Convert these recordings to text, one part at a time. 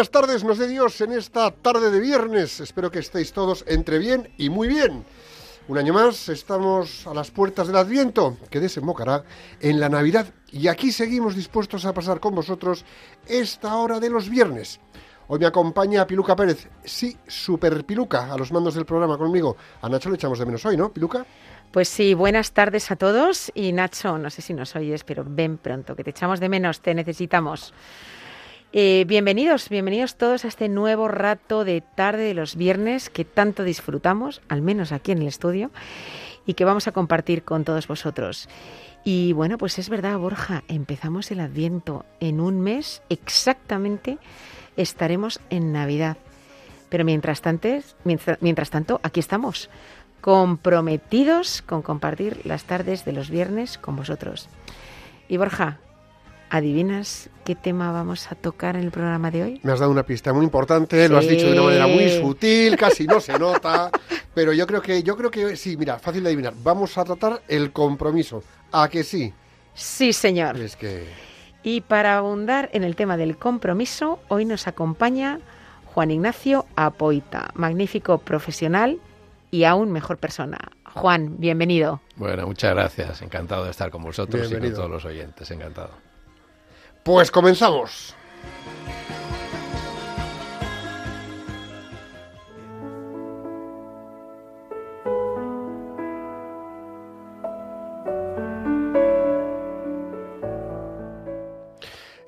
Buenas tardes, nos de Dios en esta tarde de viernes. Espero que estéis todos entre bien y muy bien. Un año más estamos a las puertas del Adviento, que desembocará en la Navidad. Y aquí seguimos dispuestos a pasar con vosotros esta hora de los viernes. Hoy me acompaña Piluca Pérez, sí, super Piluca, a los mandos del programa conmigo. A Nacho le echamos de menos hoy, ¿no, Piluca? Pues sí, buenas tardes a todos. Y Nacho, no sé si nos oyes, pero ven pronto, que te echamos de menos, te necesitamos. Eh, bienvenidos, bienvenidos todos a este nuevo rato de tarde de los viernes que tanto disfrutamos, al menos aquí en el estudio, y que vamos a compartir con todos vosotros. Y bueno, pues es verdad, Borja, empezamos el Adviento en un mes exactamente estaremos en Navidad. Pero mientras tanto, mientras, mientras tanto, aquí estamos, comprometidos con compartir las tardes de los viernes con vosotros. Y Borja, ¿adivinas qué tema vamos a tocar en el programa de hoy? Me has dado una pista muy importante, lo has dicho de una manera muy sutil, casi no se nota, pero yo creo que yo creo que sí, mira, fácil de adivinar. Vamos a tratar el compromiso. ¿A que sí? Sí, señor. Es que Y para abundar en el tema del compromiso, hoy nos acompaña Juan Ignacio Apoita, magnífico profesional y aún mejor persona. Juan, bienvenido. Bueno, muchas gracias. Encantado de estar con vosotros y con todos los oyentes. Encantado. Pues comenzamos.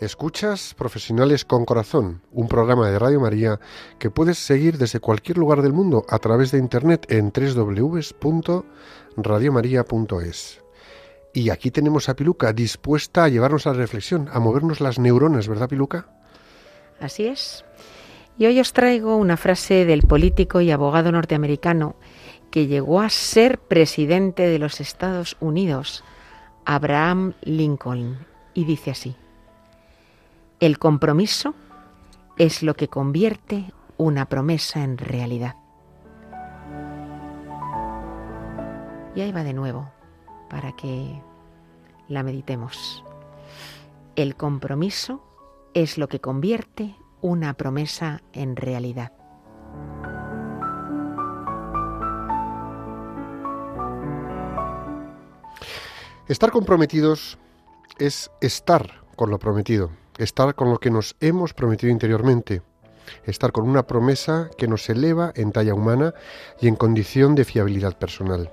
Escuchas Profesionales con Corazón, un programa de Radio María que puedes seguir desde cualquier lugar del mundo a través de internet en www.radiomaria.es. Y aquí tenemos a Piluca dispuesta a llevarnos a la reflexión, a movernos las neuronas, ¿verdad, Piluca? Así es. Y hoy os traigo una frase del político y abogado norteamericano que llegó a ser presidente de los Estados Unidos, Abraham Lincoln, y dice así, el compromiso es lo que convierte una promesa en realidad. Y ahí va de nuevo, para que la meditemos. El compromiso es lo que convierte una promesa en realidad. Estar comprometidos es estar con lo prometido, estar con lo que nos hemos prometido interiormente, estar con una promesa que nos eleva en talla humana y en condición de fiabilidad personal.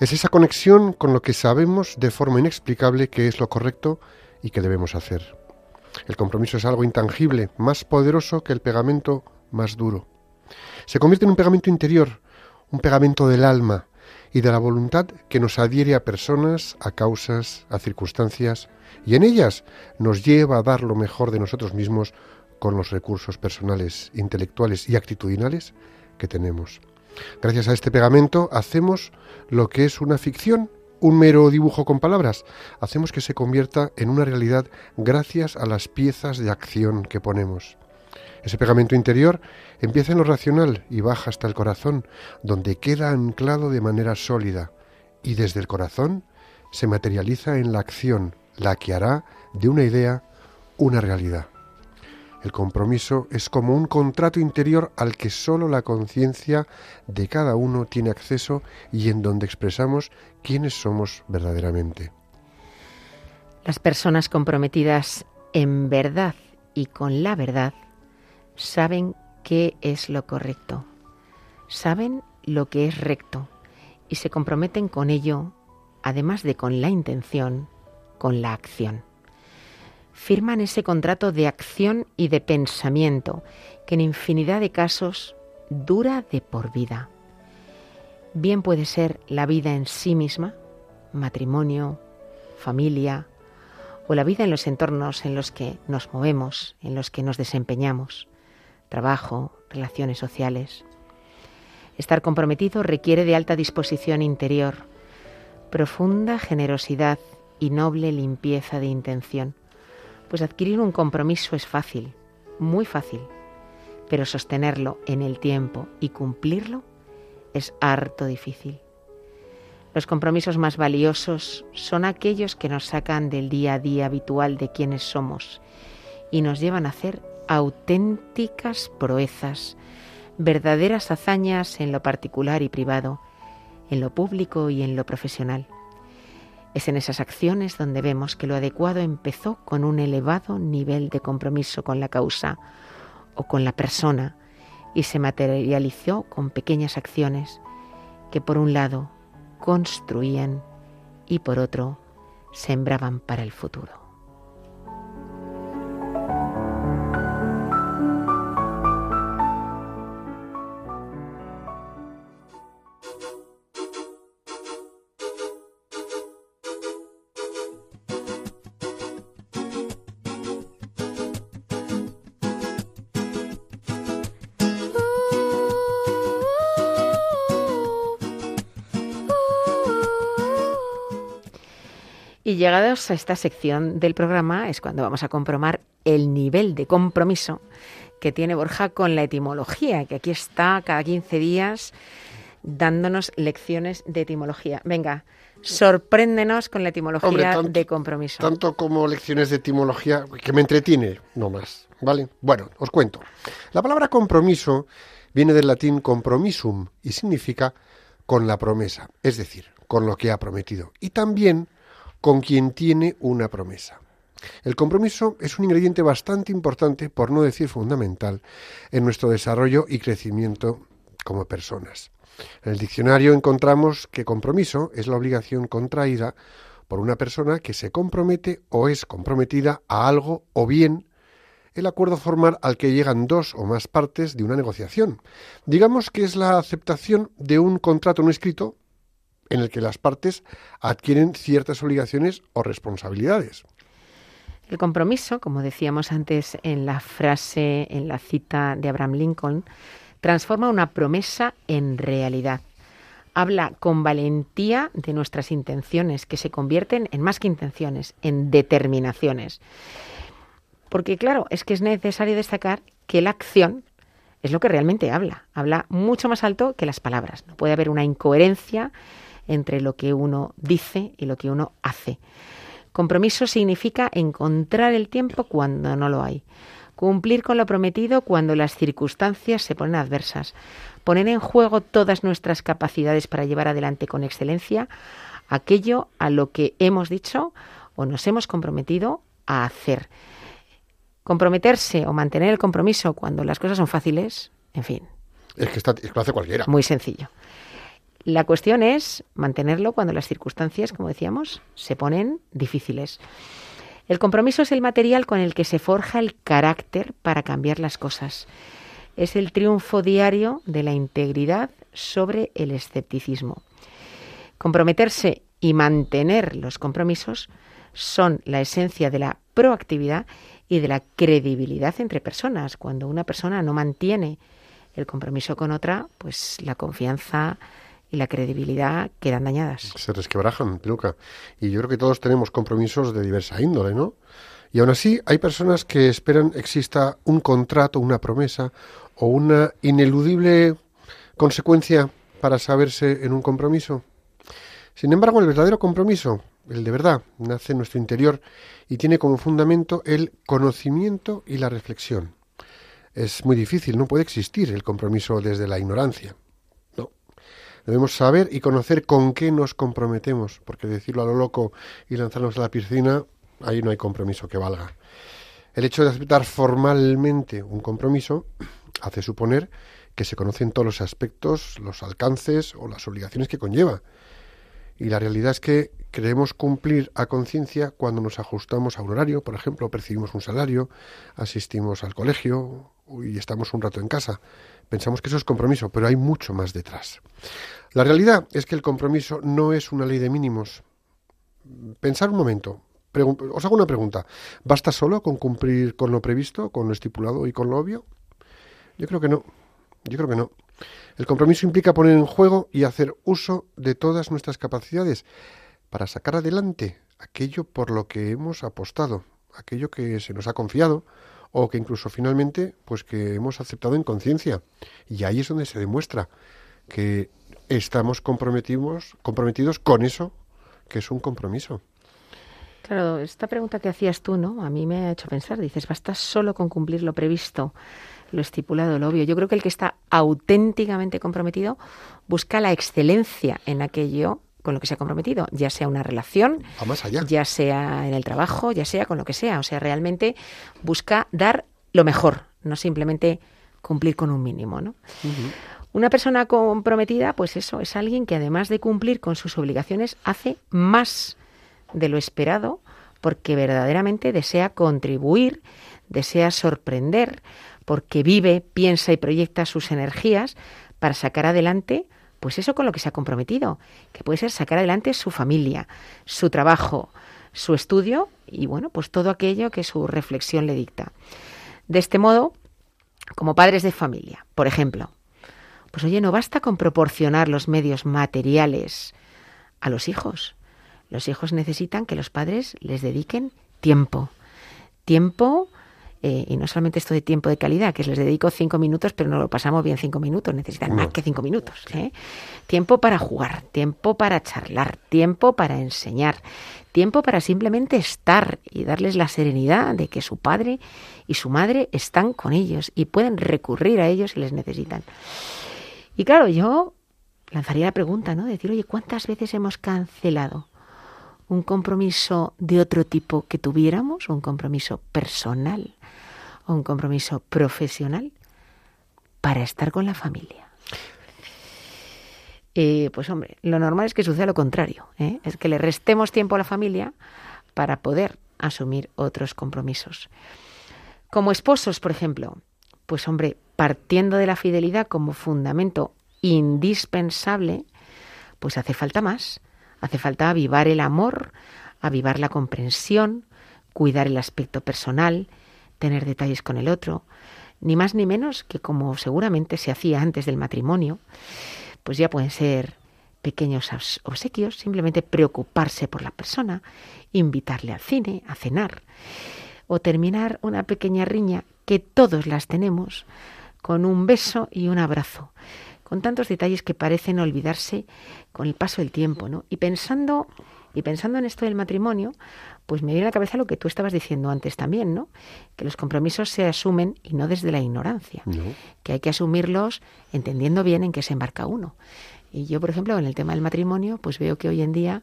Es esa conexión con lo que sabemos de forma inexplicable que es lo correcto y que debemos hacer. El compromiso es algo intangible, más poderoso que el pegamento más duro. Se convierte en un pegamento interior, un pegamento del alma y de la voluntad que nos adhiere a personas, a causas, a circunstancias, y en ellas nos lleva a dar lo mejor de nosotros mismos con los recursos personales, intelectuales y actitudinales que tenemos. Gracias a este pegamento hacemos lo que es una ficción, un mero dibujo con palabras. Hacemos que se convierta en una realidad gracias a las piezas de acción que ponemos. Ese pegamento interior empieza en lo racional y baja hasta el corazón, donde queda anclado de manera sólida, y desde el corazón se materializa en la acción, la que hará de una idea una realidad. El compromiso es como un contrato interior al que sólo la conciencia de cada uno tiene acceso y en donde expresamos quiénes somos verdaderamente. Las personas comprometidas en verdad y con la verdad saben qué es lo correcto, saben lo que es recto y se comprometen con ello, además de con la intención, con la acción. Firman ese contrato de acción y de pensamiento que en infinidad de casos dura de por vida. Bien puede ser la vida en sí misma, matrimonio, familia, o la vida en los entornos en los que nos movemos, en los que nos desempeñamos, trabajo, relaciones sociales. Estar comprometido requiere de alta disposición interior, profunda generosidad y noble limpieza de intención, pues adquirir un compromiso es fácil, muy fácil, pero sostenerlo en el tiempo y cumplirlo es harto difícil. Los compromisos más valiosos son aquellos que nos sacan del día a día habitual de quienes somos y nos llevan a hacer auténticas proezas, verdaderas hazañas en lo particular y privado, en lo público y en lo profesional. Es en esas acciones donde vemos que lo adecuado empezó con un elevado nivel de compromiso con la causa o con la persona y se materializó con pequeñas acciones que por un lado construían y por otro sembraban para el futuro. Y llegados a esta sección del programa es cuando vamos a comprobar el nivel de compromiso que tiene Borja con la etimología, que aquí está cada 15 días dándonos lecciones de etimología. Venga, sorpréndenos con la etimología Hombre, tanto- de compromiso. Tanto como lecciones de etimología, que me entretiene, no más. ¿Vale? Bueno, os cuento. La palabra compromiso viene del latín compromisum y significa con la promesa, es decir, con lo que ha prometido. Y también con quien tiene una promesa. El compromiso es un ingrediente bastante importante, por no decir fundamental, en nuestro desarrollo y crecimiento como personas. En el diccionario encontramos que compromiso es la obligación contraída por una persona que se compromete o es comprometida a algo o bien el acuerdo formal al que llegan dos o más partes de una negociación. Digamos que es la aceptación de un contrato no escrito en el que las partes adquieren ciertas obligaciones o responsabilidades. El compromiso, como decíamos antes en la frase, en la cita de Abraham Lincoln, transforma una promesa en realidad. Habla con valentía de nuestras intenciones, que se convierten en más que intenciones, en determinaciones. Porque claro, es que es necesario destacar que la acción es lo que realmente habla. Habla mucho más alto que las palabras. No puede haber una incoherencia entre lo que uno dice y lo que uno hace. Compromiso significa encontrar el tiempo cuando no lo hay. Cumplir con lo prometido cuando las circunstancias se ponen adversas. Poner en juego todas nuestras capacidades para llevar adelante con excelencia aquello a lo que hemos dicho o nos hemos comprometido a hacer. Comprometerse o mantener el compromiso cuando las cosas son fáciles, en fin, Es que, está, es que lo hace cualquiera. muy sencillo. La cuestión es mantenerlo cuando las circunstancias, como decíamos, se ponen difíciles. El compromiso es el material con el que se forja el carácter para cambiar las cosas. Es el triunfo diario de la integridad sobre el escepticismo. Comprometerse y mantener los compromisos son la esencia de la proactividad y de la credibilidad entre personas. Cuando una persona no mantiene el compromiso con otra, pues la confianza y la credibilidad quedan dañadas. Se resquebrajan, peluca. Y yo creo que todos tenemos compromisos de diversa índole, ¿no? Y aún así hay personas que esperan exista un contrato, una promesa o una ineludible consecuencia para saberse en un compromiso. Sin embargo, el verdadero compromiso, el de verdad, nace en nuestro interior y tiene como fundamento el conocimiento y la reflexión. Es muy difícil, no puede existir el compromiso desde la ignorancia. Debemos saber y conocer con qué nos comprometemos, porque decirlo a lo loco y lanzarnos a la piscina, ahí no hay compromiso que valga. El hecho de aceptar formalmente un compromiso hace suponer que se conocen todos los aspectos, los alcances o las obligaciones que conlleva. Y la realidad es que creemos cumplir a conciencia cuando nos ajustamos a un horario, por ejemplo, percibimos un salario, asistimos al colegio y estamos un rato en casa. Pensamos que eso es compromiso, pero hay mucho más detrás. La realidad es que el compromiso no es una ley de mínimos. Pensar un momento. os hago una pregunta. ¿Basta solo con cumplir con lo previsto, con lo estipulado y con lo obvio? Yo creo que no. Yo creo que no. El compromiso implica poner en juego y hacer uso de todas nuestras capacidades para sacar adelante aquello por lo que hemos apostado, aquello que se nos ha confiado o que incluso finalmente pues que hemos aceptado en conciencia. Y ahí es donde se demuestra que estamos comprometidos, comprometidos con eso que es un compromiso. Claro, esta pregunta que hacías tú, ¿no? A mí me ha hecho pensar, dices, basta solo con cumplir lo previsto, lo estipulado, lo obvio. Yo creo que el que está auténticamente comprometido busca la excelencia en aquello con lo que se ha comprometido, ya sea una relación, ya sea en el trabajo, ya sea con lo que sea. O sea, realmente busca dar lo mejor, no simplemente cumplir con un mínimo, ¿no? Una persona comprometida, pues eso, es alguien que además de cumplir con sus obligaciones, hace más de lo esperado porque verdaderamente desea contribuir, desea sorprender, porque vive, piensa y proyecta sus energías para sacar adelante pues eso con lo que se ha comprometido, que puede ser sacar adelante su familia, su trabajo, su estudio y bueno, pues todo aquello que su reflexión le dicta. De este modo, como padres de familia, por ejemplo, pues oye, no basta con proporcionar los medios materiales a los hijos. Los hijos necesitan que los padres les dediquen tiempo. Tiempo eh, y no solamente esto de tiempo de calidad, que les dedico cinco minutos, pero no lo pasamos bien cinco minutos, necesitan más que cinco minutos. ¿eh? Tiempo para jugar, tiempo para charlar, tiempo para enseñar, tiempo para simplemente estar y darles la serenidad de que su padre y su madre están con ellos y pueden recurrir a ellos si les necesitan. Y claro, yo lanzaría la pregunta, ¿no? decir, oye, ¿cuántas veces hemos cancelado? un compromiso de otro tipo que tuviéramos, un compromiso personal un compromiso profesional para estar con la familia. Pues hombre, lo normal es que suceda lo contrario, ¿eh? es que le restemos tiempo a la familia para poder asumir otros compromisos. Como esposos, por ejemplo, pues hombre, partiendo de la fidelidad como fundamento indispensable, pues hace falta más. Hace falta avivar el amor, avivar la comprensión, cuidar el aspecto personal, tener detalles con el otro, ni más ni menos que como seguramente se hacía antes del matrimonio, pues ya pueden ser pequeños obsequios, simplemente preocuparse por la persona, invitarle al cine, a cenar, o terminar una pequeña riña que todos las tenemos con un beso y un abrazo con tantos detalles que parecen olvidarse con el paso del tiempo, ¿no? Y pensando y pensando en esto del matrimonio, pues me viene a la cabeza lo que tú estabas diciendo antes también, ¿no? Que los compromisos se asumen y no desde la ignorancia, que hay que asumirlos entendiendo bien en qué se embarca uno. Y yo, por ejemplo, en el tema del matrimonio, pues veo que hoy en día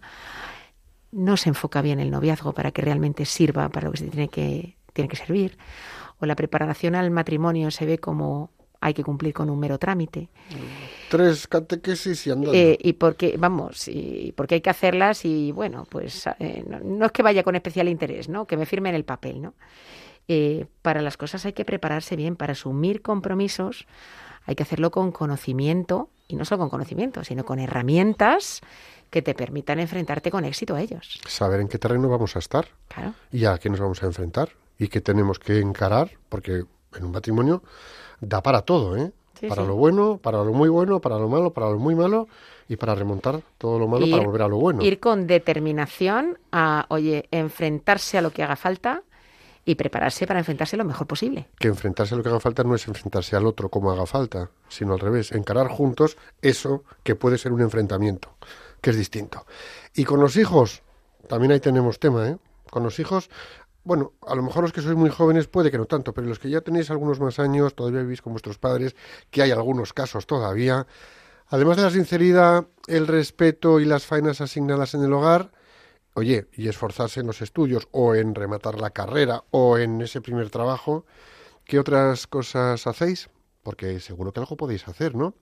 no se enfoca bien el noviazgo para que realmente sirva para lo que se tiene que, tiene que servir. O la preparación al matrimonio se ve como hay que cumplir con un mero trámite. Tres catequesis y andando. Eh, y porque, vamos, y porque hay que hacerlas y bueno, pues eh, no, es que vaya con especial interés, ¿no? Que me firmen el papel, ¿no? Eh, para las cosas hay que prepararse bien, para asumir compromisos hay que hacerlo con conocimiento, y no solo con conocimiento, sino con herramientas que te permitan enfrentarte con éxito a ellos. Saber en qué terreno vamos a estar claro. y a qué nos vamos a enfrentar y qué tenemos que encarar, porque en un matrimonio da para todo, ¿eh? para lo bueno, para lo muy bueno, para lo malo, para lo muy malo y para remontar todo lo malo para volver a lo bueno. Ir con determinación a, oye, enfrentarse a lo que haga falta y prepararse para enfrentarse lo mejor posible. Que enfrentarse a lo que haga falta no es enfrentarse al otro como haga falta, sino al revés, encarar juntos eso que puede ser un enfrentamiento, que es distinto. Y con los hijos, también ahí tenemos tema, ¿eh? Con los hijos bueno, a lo mejor los que sois muy jóvenes puede que no tanto, pero los que ya tenéis algunos más años, todavía vivís con vuestros padres, que hay algunos casos todavía. Además de la sinceridad, el respeto y las faenas asignadas en el hogar, oye, y esforzarse en los estudios o en rematar la carrera o en ese primer trabajo, ¿qué otras cosas hacéis? Porque seguro que algo podéis hacer, ¿no?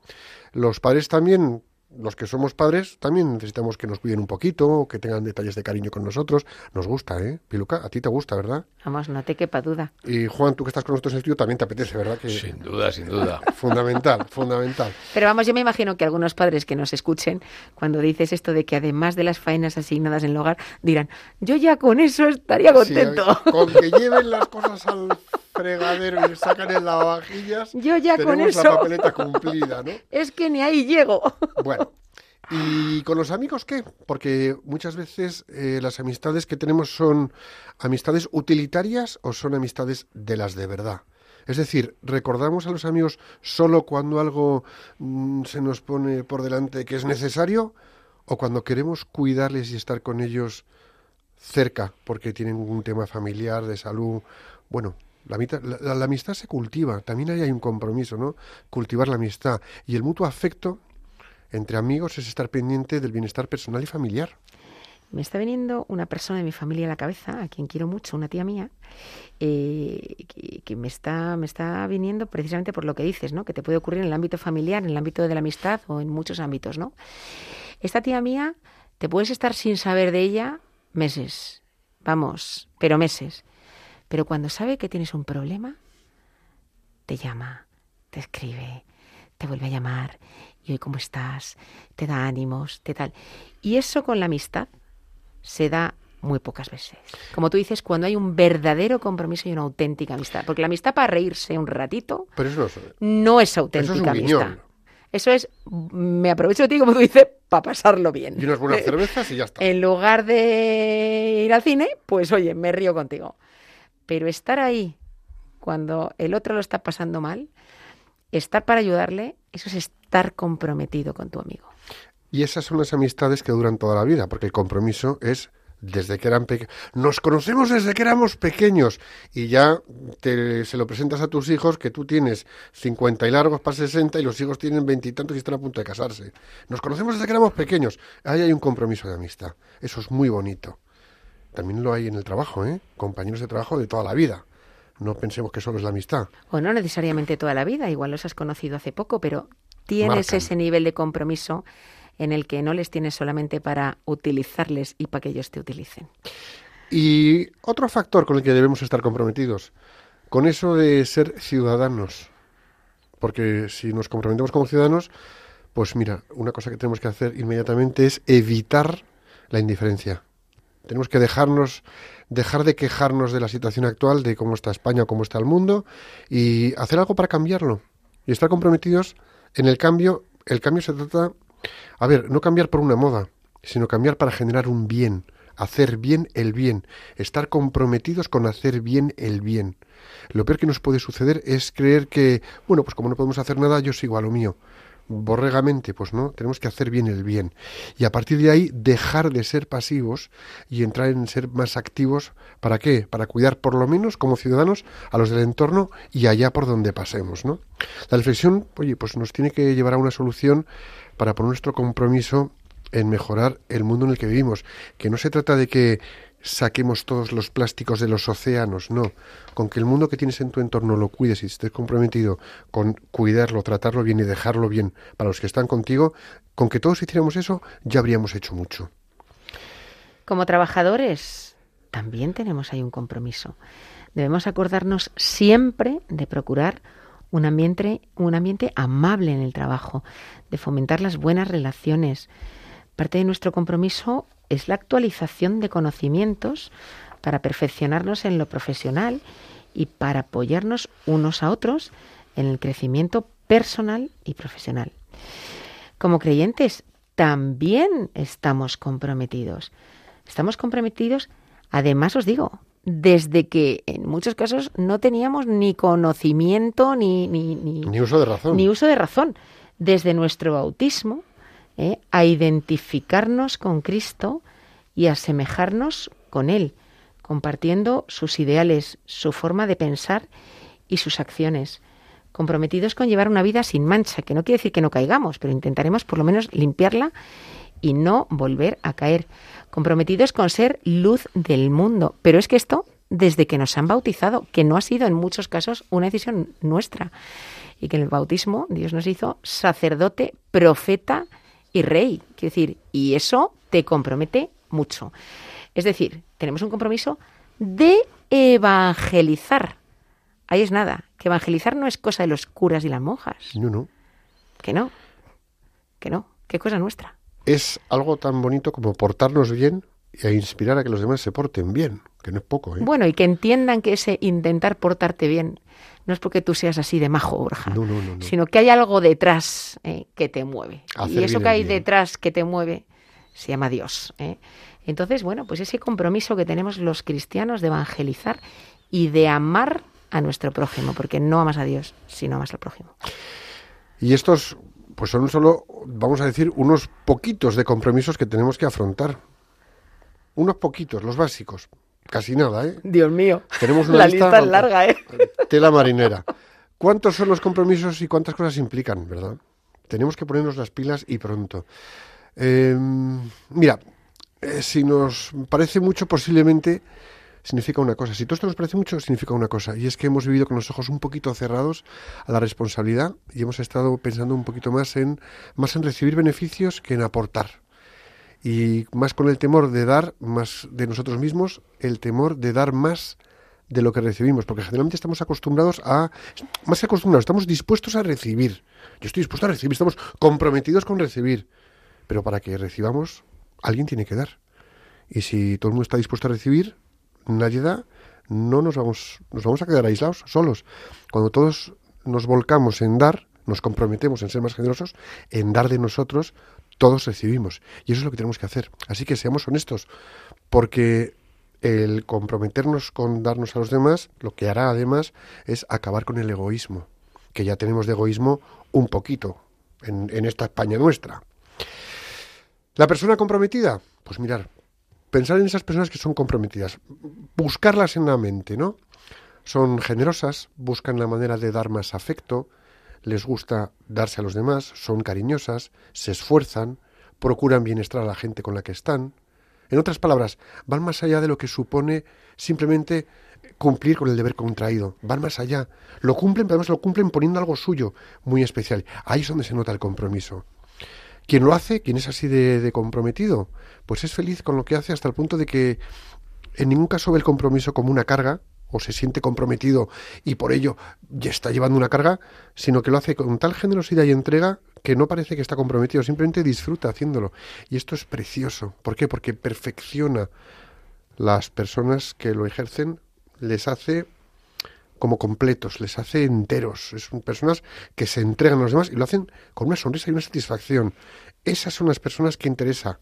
Los padres también los que somos padres también necesitamos que nos cuiden un poquito, que tengan detalles de cariño con nosotros. Nos gusta, ¿eh? Piluca, a ti te gusta, ¿verdad? Vamos, no te quepa duda. Y Juan, tú que estás con nosotros en el estudio, también te apetece, ¿verdad? Que... Sin duda, sin duda. Fundamental, fundamental. Pero vamos, yo me imagino que algunos padres que nos escuchen, cuando dices esto de que además de las faenas asignadas en el hogar, dirán, yo ya con eso estaría contento. Sí, con que lleven las cosas al fregadero y sacan el lavavajillas, Yo ya con tenemos eso. la papeleta cumplida, ¿no? Es que ni ahí llego. Bueno, ¿y con los amigos qué? Porque muchas veces eh, las amistades que tenemos son amistades utilitarias o son amistades de las de verdad. Es decir, ¿recordamos a los amigos solo cuando algo mm, se nos pone por delante que es necesario o cuando queremos cuidarles y estar con ellos cerca porque tienen un tema familiar, de salud? Bueno, la, la- la amistad se cultiva, también ahí hay un compromiso, ¿no? Cultivar la amistad. Y el mutuo afecto entre amigos es estar pendiente del bienestar personal y familiar. Me está viniendo una persona de mi familia a la cabeza, a quien quiero mucho, una tía mía, eh, que, que me está me está viniendo precisamente por lo que dices, ¿no? Que te puede ocurrir en el ámbito familiar, en el ámbito de la amistad o en muchos ámbitos, ¿no? Esta tía mía, te puedes estar sin saber de ella meses, vamos, pero meses. Pero cuando sabe que tienes un problema, te llama, te escribe, te vuelve a llamar, y hoy cómo estás, te da ánimos, te tal. Y eso con la amistad se da muy pocas veces. Como tú dices, cuando hay un verdadero compromiso y una auténtica amistad. Porque la amistad para reírse un ratito Pero eso no es... no es auténtica un amistad. guiñón. Eso es, me aprovecho de ti, como tú dices, para pasarlo bien. Y unas buenas cervezas y ya está. En lugar de ir al cine, pues oye, me río contigo. Pero estar ahí cuando el otro lo está pasando mal, estar para ayudarle, eso es estar comprometido con tu amigo. Y esas son las amistades que duran toda la vida, porque el compromiso es desde que eran pequeños. Nos conocemos desde que éramos pequeños y ya te, se lo presentas a tus hijos que tú tienes 50 y largos para 60 y los hijos tienen veintitantos y, están a punto de casarse. Nos conocemos desde que éramos pequeños. Ahí hay un compromiso de amistad. Eso es muy bonito. También lo hay en el trabajo, ¿eh? Compañeros de trabajo de toda la vida. No pensemos que solo es la amistad. O no necesariamente toda la vida, igual los has conocido hace poco, pero tienes Marcan. ese nivel de compromiso en el que no les tienes solamente para utilizarles y para que ellos te utilicen. Y otro factor con el que debemos estar comprometidos, con eso de ser ciudadanos. Porque si nos comprometemos como ciudadanos, pues mira, una cosa que tenemos que hacer inmediatamente es evitar la indiferencia. Tenemos que dejarnos, dejar de quejarnos de la situación actual, de cómo está España cómo está el mundo, y hacer algo para cambiarlo. Y estar comprometidos en el cambio. El cambio se trata, a ver, no cambiar por una moda, sino cambiar para generar un bien, hacer bien el bien, estar comprometidos con hacer bien el bien. Lo peor que nos puede suceder es creer que, bueno, pues como no podemos hacer nada, yo sigo a lo mío. Borregamente, pues no, tenemos que hacer bien el bien. Y a partir de ahí dejar de ser pasivos y entrar en ser más activos. ¿Para qué? Para cuidar por lo menos como ciudadanos a los del entorno y allá por donde pasemos, ¿no? La reflexión, oye, pues nos tiene que llevar a una solución para poner nuestro compromiso en mejorar el mundo en el que vivimos. Que no se trata de que saquemos todos los plásticos de los océanos, no. Con que el mundo que tienes en tu entorno lo cuides y estés comprometido con cuidarlo, tratarlo bien y dejarlo bien para los que están contigo, con que todos hiciéramos eso, ya habríamos hecho mucho. Como trabajadores, también tenemos ahí un compromiso. Debemos acordarnos siempre de procurar un ambiente, un ambiente amable en el trabajo, de fomentar las buenas relaciones. Parte de nuestro compromiso es la actualización de conocimientos para perfeccionarnos en lo profesional y para apoyarnos unos a otros en el crecimiento personal y profesional. Como creyentes, también estamos comprometidos. Estamos comprometidos, además os digo, desde que en muchos casos no teníamos ni conocimiento ni, ni, ni, Ni uso de razón. ni uso de razón. Desde nuestro bautismo, ¿eh? a identificarnos con Cristo y asemejarnos con Él, compartiendo sus ideales, su forma de pensar y sus acciones, comprometidos con llevar una vida sin mancha, que no quiere decir que no caigamos, pero intentaremos por lo menos limpiarla y no volver a caer, comprometidos con ser luz del mundo. Pero es que esto desde que nos han bautizado, que no ha sido en muchos casos una decisión nuestra, y que en el bautismo Dios nos hizo sacerdote, profeta y rey. Quiero decir, y eso te compromete mucho. Es decir, tenemos un compromiso de evangelizar. Ahí es nada, que evangelizar no es cosa de los curas y las monjas. No, no. Que no, que no, que cosa nuestra. Es algo tan bonito como portarnos bien y a inspirar a que los demás se porten bien, que no es poco, ¿eh? Bueno, y que entiendan que ese intentar portarte bien no es porque tú seas así de majo, Borja, No, no, no, no. sino que hay algo detrás eh, que te mueve. Hacer y eso que hay bien. detrás que te mueve se llama Dios. ¿eh? Entonces, bueno, pues ese compromiso que tenemos los cristianos de evangelizar y de amar a nuestro prójimo, porque no amas a Dios, sino amas al prójimo. Y estos, pues son solo, vamos a decir, unos poquitos de compromisos que tenemos que afrontar. Unos poquitos, los básicos. Casi nada, ¿eh? Dios mío, Tenemos una la lista lista es larga, ¿eh? Tela marinera. ¿Cuántos son los compromisos y cuántas cosas implican, verdad? Tenemos que ponernos las pilas y pronto. Eh, mira, eh, si nos parece mucho, posiblemente significa una cosa. Si todo esto nos parece mucho, significa una cosa. Y es que hemos vivido con los ojos un poquito cerrados a la responsabilidad y hemos estado pensando un poquito más en, más en recibir beneficios que en aportar. Y más con el temor de dar más de nosotros mismos, el temor de dar más de lo que recibimos, porque generalmente estamos acostumbrados a, más que acostumbrados, estamos dispuestos a recibir. Yo estoy dispuesto a recibir, estamos comprometidos con recibir, pero para que recibamos, alguien tiene que dar. Y si todo el mundo está dispuesto a recibir, nadie da, no nos vamos, nos vamos a quedar aislados, solos. Cuando todos nos volcamos en dar, nos comprometemos en ser más generosos, en dar de nosotros, todos recibimos. Y eso es lo que tenemos que hacer. Así que seamos honestos, porque el comprometernos con darnos a los demás, lo que hará además es acabar con el egoísmo, que ya tenemos de egoísmo un poquito en, en esta España nuestra. La persona comprometida, pues mirar, pensar en esas personas que son comprometidas, buscarlas en la mente, ¿no? Son generosas, buscan la manera de dar más afecto, les gusta darse a los demás, son cariñosas, se esfuerzan, procuran bienestar a la gente con la que están. En otras palabras, van más allá de lo que supone simplemente cumplir con el deber contraído. Van más allá. Lo cumplen, pero además lo cumplen poniendo algo suyo muy especial. Ahí es donde se nota el compromiso. Quien lo hace, quien es así de, de comprometido, pues es feliz con lo que hace hasta el punto de que en ningún caso ve el compromiso como una carga o se siente comprometido y por ello ya está llevando una carga, sino que lo hace con tal generosidad y entrega que no parece que está comprometido, simplemente disfruta haciéndolo. Y esto es precioso. ¿Por qué? Porque perfecciona las personas que lo ejercen, les hace como completos, les hace enteros. Son personas que se entregan a los demás y lo hacen con una sonrisa y una satisfacción. Esas son las personas que interesa,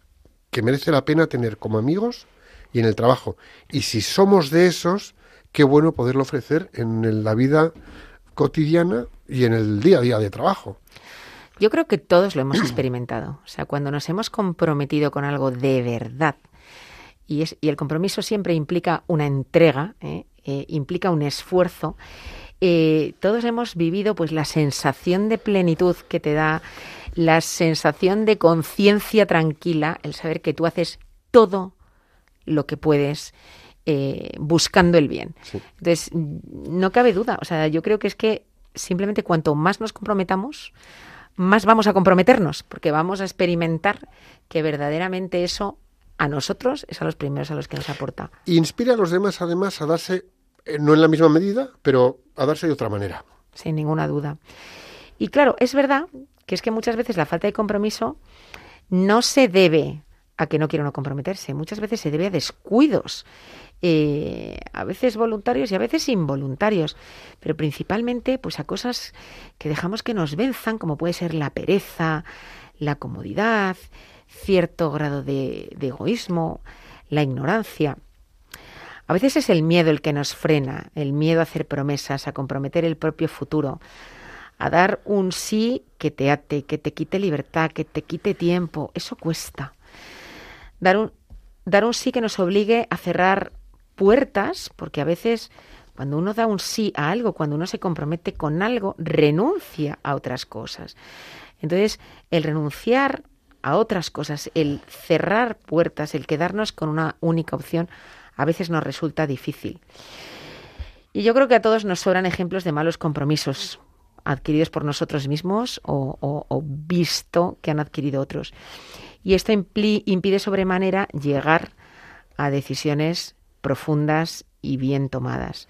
que merece la pena tener como amigos y en el trabajo. Y si somos de esos, qué bueno poderlo ofrecer en la vida cotidiana y en el día a día de trabajo. Yo creo que todos lo hemos experimentado. O sea, cuando nos hemos comprometido con algo de verdad, y el compromiso siempre implica una entrega, ¿eh? Eh, implica un esfuerzo, eh, todos hemos vivido pues la sensación de plenitud que te da, la sensación de conciencia tranquila, el saber que tú haces todo lo que puedes eh, buscando el bien. Sí. Entonces, no cabe duda. O sea, yo creo que es que simplemente cuanto más nos comprometamos, más vamos a comprometernos, porque vamos a experimentar que verdaderamente eso a nosotros es a los primeros a los que nos aporta. Inspira a los demás además a darse, eh, no en la misma medida, pero a darse de otra manera. sin ninguna duda. Y claro, es verdad que es que muchas veces la falta de compromiso no se debe a que no quiera uno comprometerse, muchas veces se debe a descuidos, eh, a veces voluntarios y a veces involuntarios, pero principalmente pues a cosas que dejamos que nos venzan, como puede ser la pereza, la comodidad, cierto grado de, de egoísmo, la ignorancia. A veces es el miedo el que nos frena, el miedo a hacer promesas, a comprometer el propio futuro, a dar un sí que te ate, que te quite libertad, que te quite tiempo. Eso cuesta. Dar un, dar un sí que nos obligue a cerrar puertas, porque a veces cuando uno da un sí a algo, cuando uno se compromete con algo, renuncia a otras cosas. Entonces, el renunciar a otras cosas, el cerrar puertas, el quedarnos con una única opción, a veces nos resulta difícil. Y yo creo que a todos nos sobran ejemplos de malos compromisos. adquiridos por nosotros mismos o, o- o visto que han adquirido otros. Y esto impide sobremanera llegar a decisiones profundas y bien tomadas.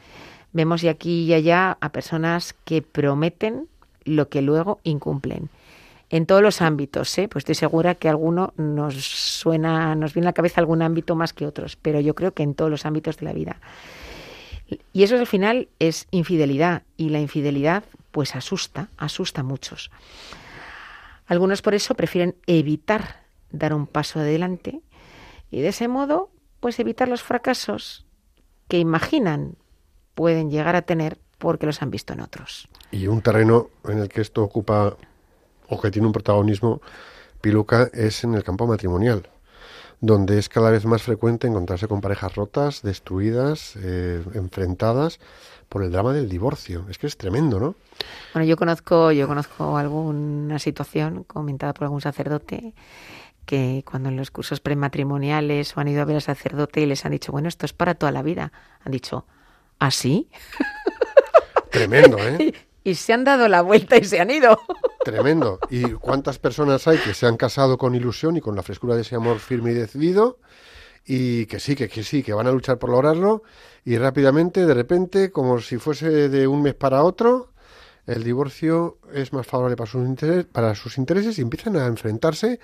Vemos y aquí y allá a personas que prometen lo que luego incumplen. En todos los ámbitos, ¿eh? pues estoy segura que alguno nos suena, nos viene a la cabeza algún ámbito más que otros, pero yo creo que en todos los ámbitos de la vida. Y eso al final es infidelidad y la infidelidad pues asusta, asusta a muchos. Algunos por eso prefieren evitar dar un paso adelante y de ese modo pues evitar los fracasos que imaginan pueden llegar a tener porque los han visto en otros. Y un terreno en el que esto ocupa o que tiene un protagonismo, Piluca, es en el campo matrimonial, donde es cada vez más frecuente encontrarse con parejas rotas, destruidas, eh, enfrentadas por el drama del divorcio. Es que es tremendo, ¿no? Bueno, yo conozco, yo conozco alguna situación comentada por algún sacerdote que cuando en los cursos prematrimoniales o han ido a ver al sacerdote y les han dicho, bueno, esto es para toda la vida, han dicho, ¿ah, sí? Tremendo, ¿eh? Y se han dado la vuelta y se han ido. Tremendo. ¿Y cuántas personas hay que se han casado con ilusión y con la frescura de ese amor firme y decidido? Y que sí, que, que sí, que van a luchar por lograrlo. Y rápidamente, de repente, como si fuese de un mes para otro, el divorcio es más favorable para sus, interes- para sus intereses y empiezan a enfrentarse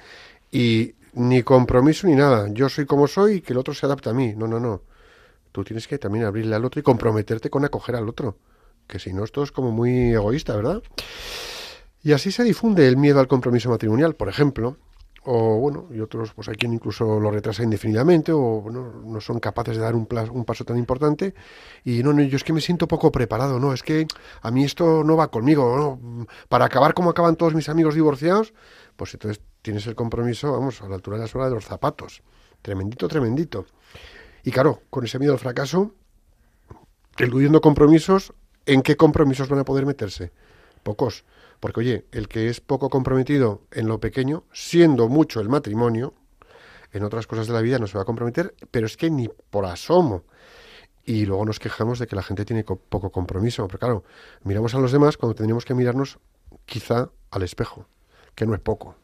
y ni compromiso ni nada. Yo soy como soy y que el otro se adapta a mí. No, no, no. Tú tienes que también abrirle al otro y comprometerte con acoger al otro. Que si no, esto es como muy egoísta, ¿verdad? Y así se difunde el miedo al compromiso matrimonial, por ejemplo, o bueno, y otros, pues hay quien incluso lo retrasa indefinidamente o bueno, no son capaces de dar un, paso tan importante y no, no, yo es que me siento poco preparado, no, es que a mí esto no va conmigo, no, para acabar como acaban todos mis amigos divorciados, pues entonces tienes el compromiso, vamos, a la altura de la suela de los zapatos, tremendito, tremendito. Y claro, con ese miedo al fracaso, eludiendo compromisos, ¿en qué compromisos van a poder meterse? Pocos. Porque, oye, el que es poco comprometido en lo pequeño, siendo mucho el matrimonio, en otras cosas de la vida no se va a comprometer, pero es que ni por asomo. Y luego nos quejamos de que la gente tiene co- poco compromiso. Pero claro, miramos a los demás cuando tendríamos que mirarnos quizá al espejo, que no es poco.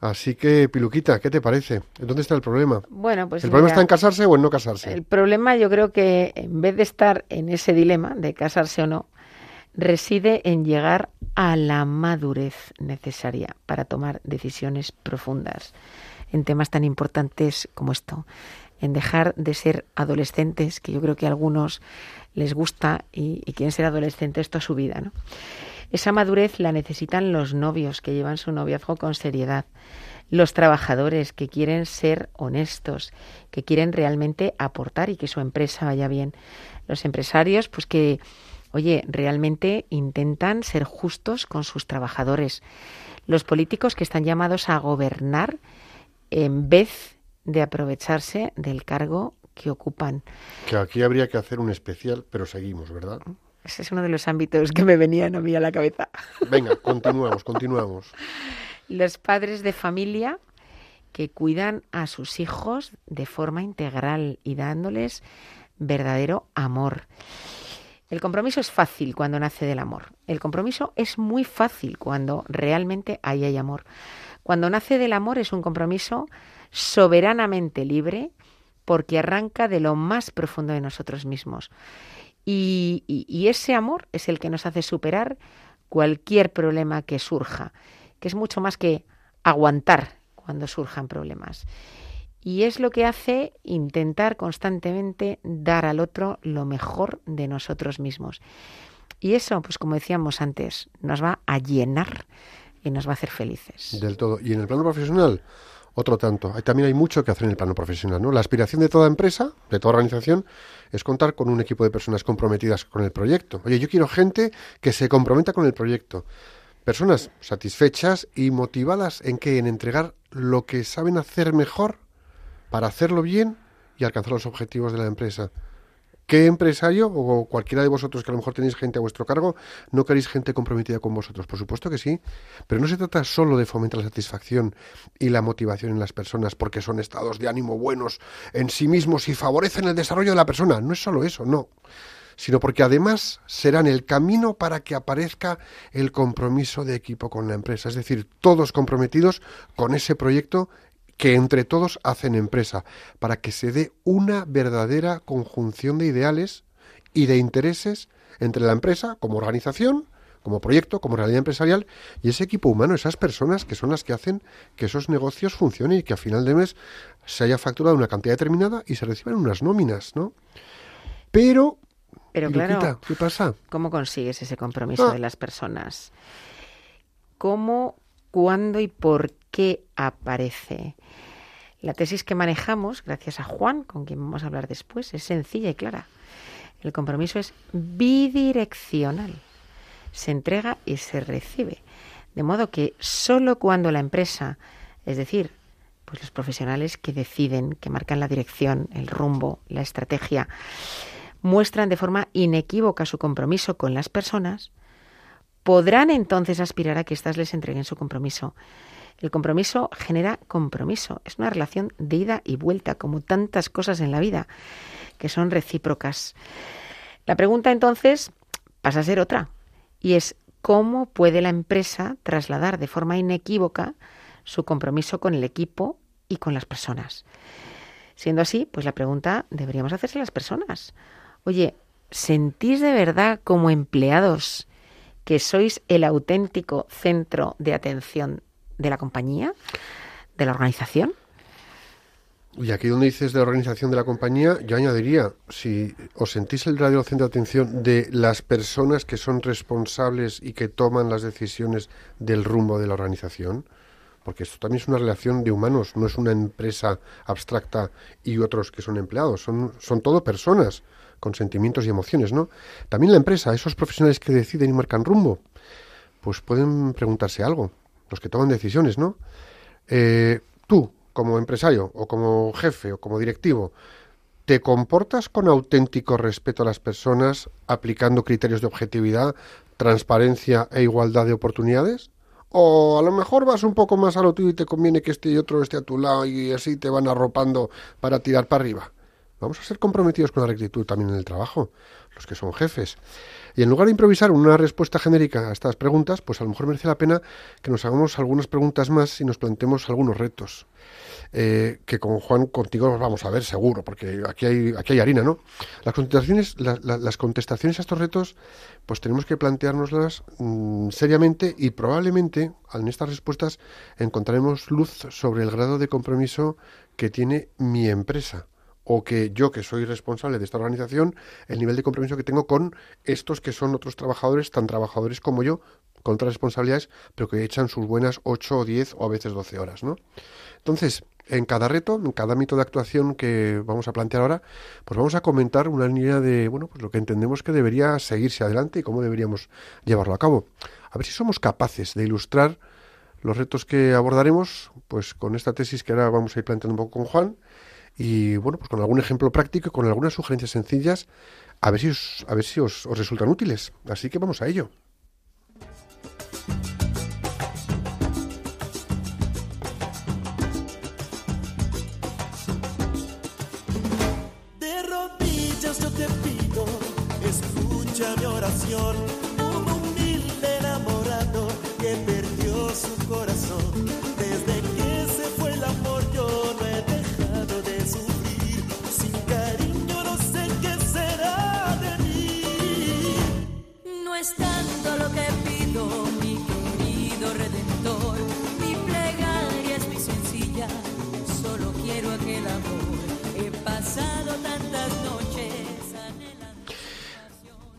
Así que, Piluquita, ¿qué te parece? ¿Dónde está el problema? Bueno, pues ¿El problema está en casarse o en no casarse? el problema yo creo que en vez de estar en ese dilema de casarse o no, reside en llegar a la madurez necesaria para tomar decisiones profundas en temas tan importantes como esto, en dejar de ser adolescentes, que yo creo que a algunos les gusta y, y quieren ser adolescentes toda su vida, ¿no? Esa madurez la necesitan los novios que llevan su noviazgo con seriedad, los trabajadores que quieren ser honestos, que quieren realmente aportar y que su empresa vaya bien, los empresarios, pues que, oye, realmente intentan ser justos con sus trabajadores, los políticos que están llamados a gobernar en vez de aprovecharse del cargo que ocupan. Que aquí habría que hacer un especial, pero seguimos, ¿verdad? Ese es uno de los ámbitos que me venían a mí a la cabeza. Venga, continuamos, continuamos. Los padres de familia que cuidan a sus hijos de forma integral y dándoles verdadero amor. El compromiso es fácil cuando nace del amor. El compromiso es muy fácil cuando realmente ahí hay amor. Cuando nace del amor es un compromiso soberanamente libre porque arranca de lo más profundo de nosotros mismos. Y, ese amor es el que nos hace superar cualquier problema que surja, que es mucho más que aguantar cuando surjan problemas. Y es lo que hace intentar constantemente dar al otro lo mejor de nosotros mismos. Y eso, pues como decíamos antes, nos va a llenar y nos va a hacer felices. Del todo. Y en el plano profesional, otro tanto. También hay mucho que hacer en el plano profesional, ¿no? La aspiración de toda empresa, de toda organización, es contar con un equipo de personas comprometidas con el proyecto. Oye, yo quiero gente que se comprometa con el proyecto. Personas satisfechas y motivadas en que en entregar lo que saben hacer mejor para hacerlo bien y alcanzar los objetivos de la empresa. ¿Qué empresario o cualquiera de vosotros que a lo mejor tenéis gente a vuestro cargo no queréis gente comprometida con vosotros? Por supuesto que sí, pero no se trata solo de fomentar la satisfacción y la motivación en las personas porque son estados de ánimo buenos en sí mismos y favorecen el desarrollo de la persona. No es solo eso, no. sino porque además serán el camino para que aparezca el compromiso de equipo con la empresa, es decir, todos comprometidos con ese proyecto que entre todos hacen empresa, para que se dé una verdadera conjunción de ideales y de intereses entre la empresa como organización, como proyecto, como realidad empresarial y ese equipo humano, esas personas que son las que hacen que esos negocios funcionen y que a final de mes se haya facturado una cantidad determinada y se reciban unas nóminas, ¿no? Pero Pero ¿qué pasa? ¿cómo consigues ese compromiso Ah. de las personas? ¿Cómo, cuándo y por qué aparece? La tesis que manejamos, gracias a Juan, con quien vamos a hablar después, es sencilla y clara. El compromiso es bidireccional. Se entrega y se recibe. De modo que solo cuando la empresa, es decir, pues los profesionales que deciden, que marcan la dirección, el rumbo, la estrategia, muestran de forma inequívoca su compromiso con las personas, podrán entonces aspirar a que éstas les entreguen su compromiso. El compromiso genera compromiso. Es una relación de ida y vuelta, como tantas cosas en la vida, que son recíprocas. La pregunta entonces pasa a ser otra, y es cómo puede la empresa trasladar de forma inequívoca su compromiso con el equipo y con las personas. Siendo así, pues la pregunta deberíamos hacerse a las personas. Oye, ¿sentís de verdad como empleados que sois el auténtico centro de atención de la compañía, de la organización? Y aquí donde dices de la organización de la compañía, yo añadiría, si os sentís el radio centro de atención de las personas que son responsables y que toman las decisiones del rumbo de la organización, porque esto también es una relación de humanos, no es una empresa abstracta y otros que son empleados, son, son todo personas con sentimientos y emociones, ¿no? También la empresa, esos profesionales que deciden y marcan rumbo, pues pueden preguntarse algo, los que toman decisiones, ¿no? Eh, tú, como empresario o como jefe o como directivo, ¿te comportas con auténtico respeto a las personas aplicando criterios de objetividad, transparencia e igualdad de oportunidades? O a lo mejor vas un poco más a lo tuyo y te conviene que este y otro esté a tu lado y así te van arropando para tirar para arriba. Vamos a ser comprometidos con la rectitud también en el trabajo, los que son jefes. Y en lugar de improvisar una respuesta genérica a estas preguntas, pues a lo mejor merece la pena que nos hagamos algunas preguntas más y nos planteemos algunos retos. Eh, que con Juan contigo vamos a ver seguro, porque aquí hay, aquí hay harina, ¿no? Las contestaciones, la- la- las contestaciones a estos retos, pues tenemos que planteárnoslas mm, seriamente y probablemente en estas respuestas encontraremos luz sobre el grado de compromiso que tiene mi empresa o que yo, que soy responsable de esta organización, el nivel de compromiso que tengo con estos que son otros trabajadores, tan trabajadores como yo, con otras responsabilidades, pero que echan sus buenas 8 o 10 o a veces 12 horas, ¿no? Entonces, en cada reto, en cada ámbito de actuación que vamos a plantear ahora, pues vamos a comentar una línea de, bueno, pues lo que entendemos que debería seguirse adelante y cómo deberíamos llevarlo a cabo. A ver si somos capaces de ilustrar los retos que abordaremos, pues con esta tesis que ahora vamos a ir planteando un poco con Juan, y bueno, pues con algún ejemplo práctico y con algunas sugerencias sencillas, a ver si os, a ver si os, os resultan útiles. Así que vamos a ello.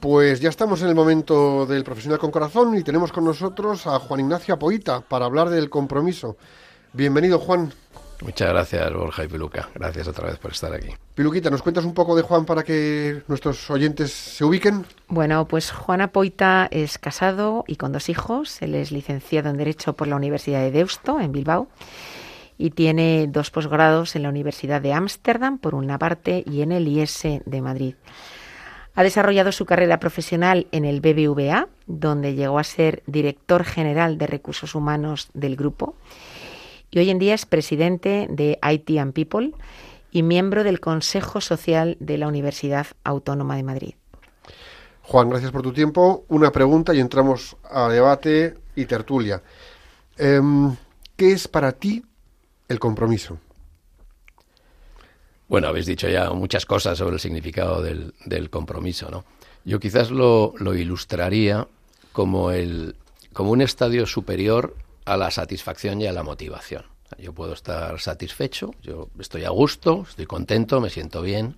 Pues ya estamos en el momento del profesional con corazón y tenemos con nosotros a Juan Ignacio Apoita para hablar del compromiso. Bienvenido, Juan. Muchas gracias, Borja y Piluca. Gracias otra vez por estar aquí. Piluquita, ¿nos cuentas un poco de Juan para que nuestros oyentes se ubiquen? Bueno, pues Juana Poita es casado y con dos hijos. Él es licenciado en Derecho por la Universidad de Deusto, en Bilbao, y tiene dos posgrados en la Universidad de Ámsterdam, por una parte, y en el IS de Madrid. Ha desarrollado su carrera profesional en el BBVA, donde llegó a ser director general de recursos humanos del grupo, y hoy en día es presidente de IT and People y miembro del Consejo Social de la Universidad Autónoma de Madrid. Juan, gracias por tu tiempo. Una pregunta y entramos a debate y tertulia. Em, ¿Qué es para ti el compromiso? Bueno, habéis dicho ya muchas cosas sobre el significado del, compromiso, ¿no? Yo quizás lo, lo ilustraría como, el, como un estadio superior a la satisfacción y a la motivación. Yo puedo estar satisfecho, yo estoy a gusto, estoy contento, me siento bien.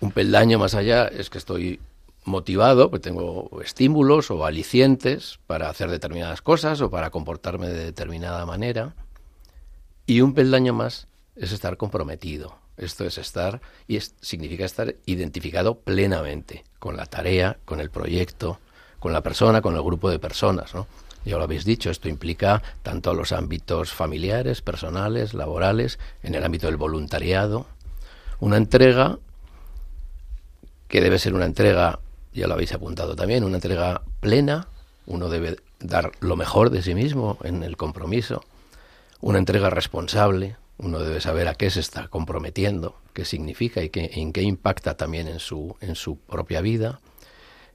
Un peldaño más allá es que estoy motivado, pues tengo estímulos o alicientes para hacer determinadas cosas o para comportarme de determinada manera. Y un peldaño más es estar comprometido. Esto es estar y es, significa estar identificado plenamente con la tarea, con el proyecto, con la persona, con el grupo de personas, ¿no? Ya lo habéis dicho, esto implica tanto a los ámbitos familiares, personales, laborales, en el ámbito del voluntariado. Una entrega que debe ser una entrega, ya lo habéis apuntado también, una entrega plena. Uno debe dar lo mejor de sí mismo en el compromiso. Una entrega responsable. Uno debe saber a qué se está comprometiendo, qué significa y qué, en qué impacta también en su, en su propia vida.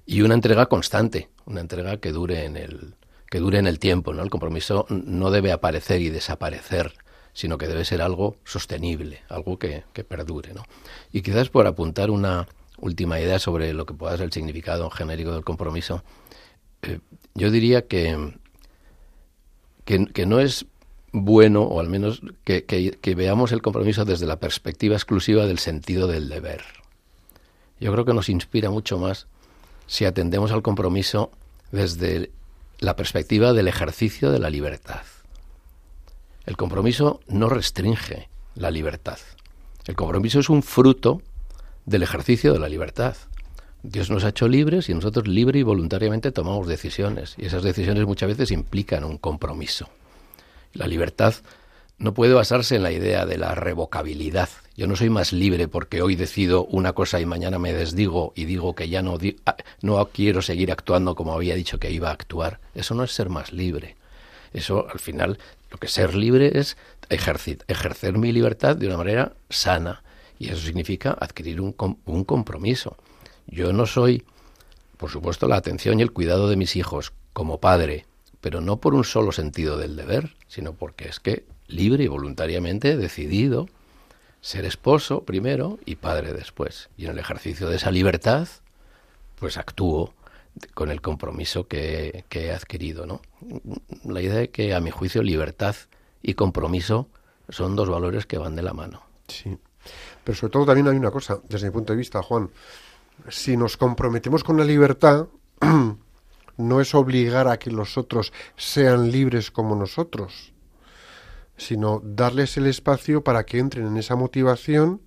Y una entrega constante, una entrega que dure en el, que dure en el tiempo, ¿no? El compromiso no debe aparecer y desaparecer, sino que debe ser algo sostenible, algo que, que perdure, ¿no? Y quizás por apuntar una última idea sobre lo que pueda ser el significado genérico del compromiso, eh, yo diría que, que, que, no es bueno, o al menos que, veamos el compromiso desde la perspectiva exclusiva del sentido del deber. Yo creo que nos inspira mucho más si atendemos al compromiso desde la perspectiva del ejercicio de la libertad. El compromiso no restringe la libertad. El compromiso es un fruto del ejercicio de la libertad. Dios nos ha hecho libres y nosotros libre y voluntariamente tomamos decisiones. Y esas decisiones muchas veces implican un compromiso. La libertad no puede basarse en la idea de la revocabilidad. Yo no soy más libre porque hoy decido una cosa y mañana me desdigo y digo que ya no, no quiero seguir actuando como había dicho que iba a actuar. Eso no es ser más libre. Eso, al final, lo que ser libre es ejercer, ejercer mi libertad de una manera sana. Y eso significa adquirir un, un compromiso. Yo no soy, por supuesto, la atención y el cuidado de mis hijos como padre, pero no por un solo sentido del deber, sino porque es que libre y voluntariamente decidido ser esposo primero y padre después. Y en el ejercicio de esa libertad, pues actúo con el compromiso que, que, he adquirido, ¿no? La idea de que, a mi juicio, libertad y compromiso son dos valores que van de la mano. Sí. Pero sobre todo también hay una cosa, desde mi punto de vista, Juan. Si nos comprometemos con la libertad, no es obligar a que los otros sean libres como nosotros sino darles el espacio para que entren en esa motivación,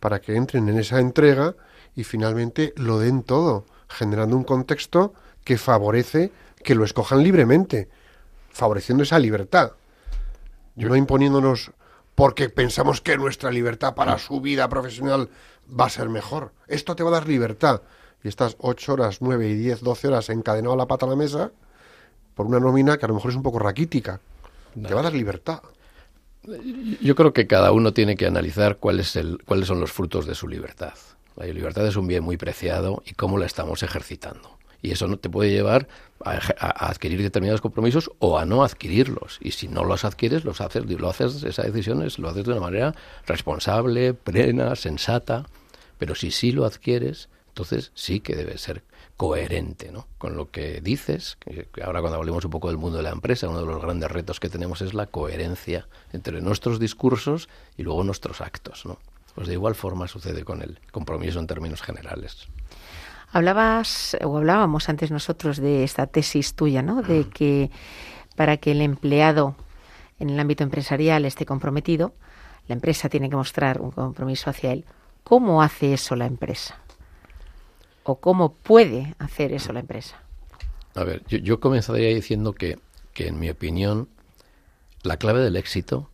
para que entren en esa entrega y finalmente lo den todo, generando un contexto que favorece que lo escojan libremente, favoreciendo esa libertad. No imponiéndonos porque pensamos que nuestra libertad para su vida profesional va a ser mejor. Esto te va a dar libertad. Y estás ocho horas, nueve y diez, doce horas encadenado a la pata a la mesa por una nómina que a lo mejor es un poco raquítica. Te va a dar libertad. Yo creo que cada uno tiene que analizar cuál es el, cuáles son los frutos de su libertad. La libertad es un bien muy preciado y cómo la estamos ejercitando. Y eso no te puede llevar a, a, adquirir determinados compromisos o a no adquirirlos. Y si no los adquieres, los haces, lo haces, esa decisión es, lo haces de una manera responsable, plena, sensata. Pero si sí lo adquieres, entonces sí que debe ser coherente ¿no? con lo que dices. Que ahora cuando hablemos un poco del mundo de la empresa, uno de los grandes retos que tenemos es la coherencia entre nuestros discursos y luego nuestros actos. ¿no? Pues de igual forma sucede con el compromiso en términos generales. Hablabas o hablábamos antes nosotros de esta tesis tuya, ¿no? De que para que el empleado en el ámbito empresarial esté comprometido, la empresa tiene que mostrar un compromiso hacia él. ¿Cómo hace eso la empresa? O cómo puede hacer eso la empresa? A ver, yo, comenzaría diciendo que, que, en mi opinión, la clave del éxito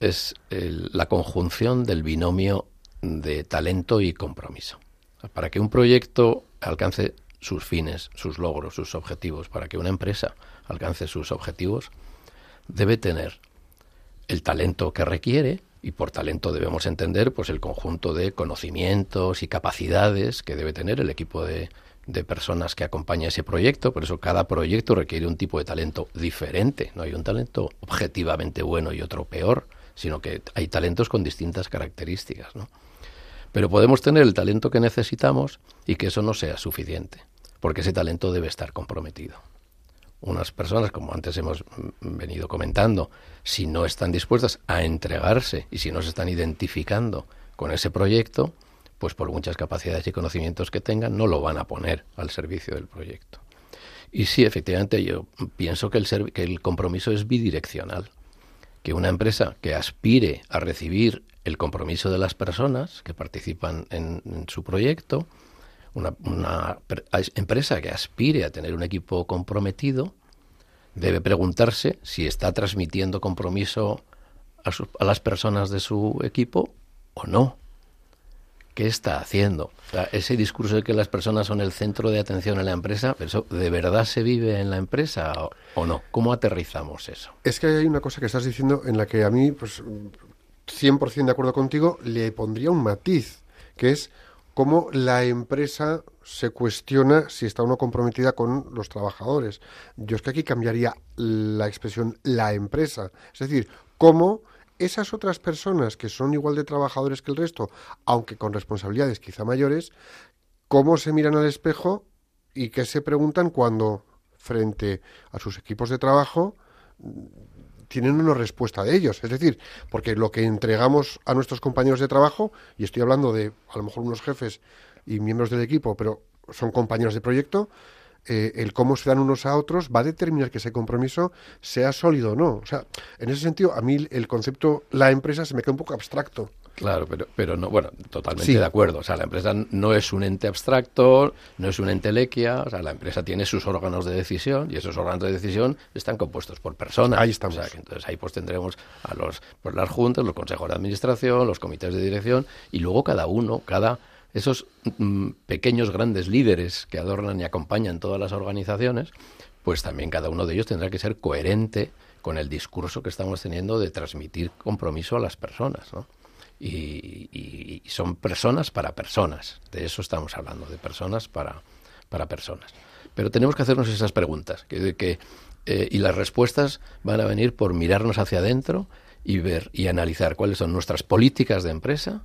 es la conjunción del binomio de talento y compromiso. Para que un proyecto alcance sus fines, sus logros, sus objetivos, para que una empresa alcance sus objetivos, debe tener el talento que requiere, Y por talento debemos entender pues el conjunto de conocimientos y capacidades que debe tener el equipo de, personas que acompaña ese proyecto, por eso cada proyecto requiere un tipo de talento diferente, no hay un talento objetivamente bueno y otro peor, sino que hay talentos con distintas características, ¿no? Pero podemos tener el talento que necesitamos y que eso no sea suficiente, porque ese talento debe estar comprometido. Unas personas, como antes hemos venido comentando, si no están dispuestas a entregarse y si no se están identificando con ese proyecto, pues por muchas capacidades y conocimientos que tengan, no lo van a poner al servicio del proyecto. Y sí, efectivamente, yo pienso que el, que el compromiso es bidireccional. Que una empresa que aspire a recibir el compromiso de las personas que participan en su proyecto, una, una, empresa que aspire a tener un equipo comprometido, debe preguntarse si está transmitiendo compromiso a, su, a las personas de su equipo o no. ¿Qué está haciendo? Ese discurso de que las personas son el centro de atención en la empresa, ¿eso de verdad se vive en la empresa o, o, no? ¿Cómo aterrizamos eso? Es que hay una cosa que estás diciendo en la que a mí, pues 100% de acuerdo contigo, le pondría un matiz, que es cómo la empresa se cuestiona si está o no comprometida con los trabajadores. Yo es que aquí cambiaría la expresión la empresa. Es decir, cómo esas otras personas que son igual de trabajadores que el resto, aunque con responsabilidades quizá mayores, cómo se miran al espejo y qué se preguntan cuando frente a sus equipos de trabajo tienen una respuesta de ellos. Es decir, porque lo que entregamos a nuestros compañeros de trabajo, y estoy hablando de a lo mejor unos jefes y miembros del equipo, pero son compañeros de proyecto, eh, el cómo se dan unos a otros va a determinar que ese compromiso sea sólido o no. O sea, en ese sentido, a mí el concepto la empresa se me queda un poco abstracto. Claro, pero, pero no, bueno, totalmente sí. de acuerdo. O sea, la empresa no es un ente abstracto, no es un ente lequia, o sea, la empresa tiene sus órganos de decisión y esos órganos de decisión están compuestos por personas. Ahí estamos. O sea, que entonces ahí pues tendremos a los, pues las juntas, los consejos de administración, los comités de dirección y luego cada uno, cada esos mm, pequeños grandes líderes que adornan y acompañan todas las organizaciones, pues también cada uno de ellos tendrá que ser coherente con el discurso que estamos teniendo de transmitir compromiso a las personas, ¿no? Y, y, y, son personas para personas. De eso estamos hablando, de personas para, para personas. Pero tenemos que hacernos esas preguntas. Que, que, eh, y las respuestas van a venir por mirarnos hacia adentro y ver y analizar cuáles son nuestras políticas de empresa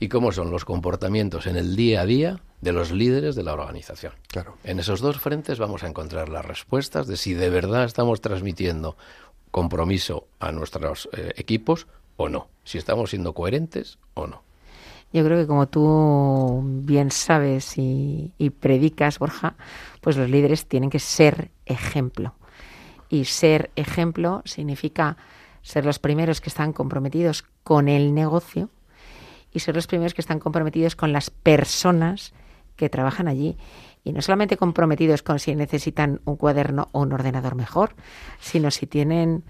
y cómo son los comportamientos en el día a día de los líderes de la organización. Claro. En esos dos frentes vamos a encontrar las respuestas de si de verdad estamos transmitiendo compromiso a nuestros eh, equipos o no, si estamos siendo coherentes o no. Yo creo que como tú bien sabes y, y, predicas, Borja, pues los líderes tienen que ser ejemplo. Y ser ejemplo significa ser los primeros que están comprometidos con el negocio y ser los primeros que están comprometidos con las personas que trabajan allí. Y no solamente comprometidos con si necesitan un cuaderno o un ordenador mejor, sino si tienen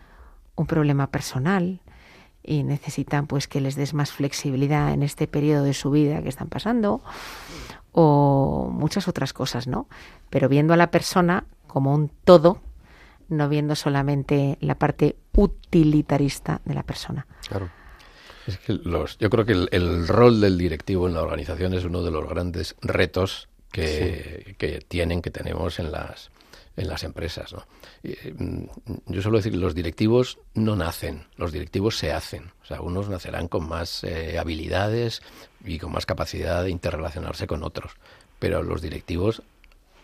un problema personal, y necesitan pues que les des más flexibilidad en este periodo de su vida que están pasando o muchas otras cosas, ¿no? Pero viendo a la persona como un todo, no viendo solamente la parte utilitarista de la persona. Claro. Es que los, yo creo que el, el, rol del directivo en la organización es uno de los grandes retos que, sí. que tienen, que tenemos en las, en las empresas. ¿no? Yo suelo decir los directivos no nacen, los directivos se hacen. O sea, unos nacerán con más eh, habilidades y con más capacidad de interrelacionarse con otros. Pero los directivos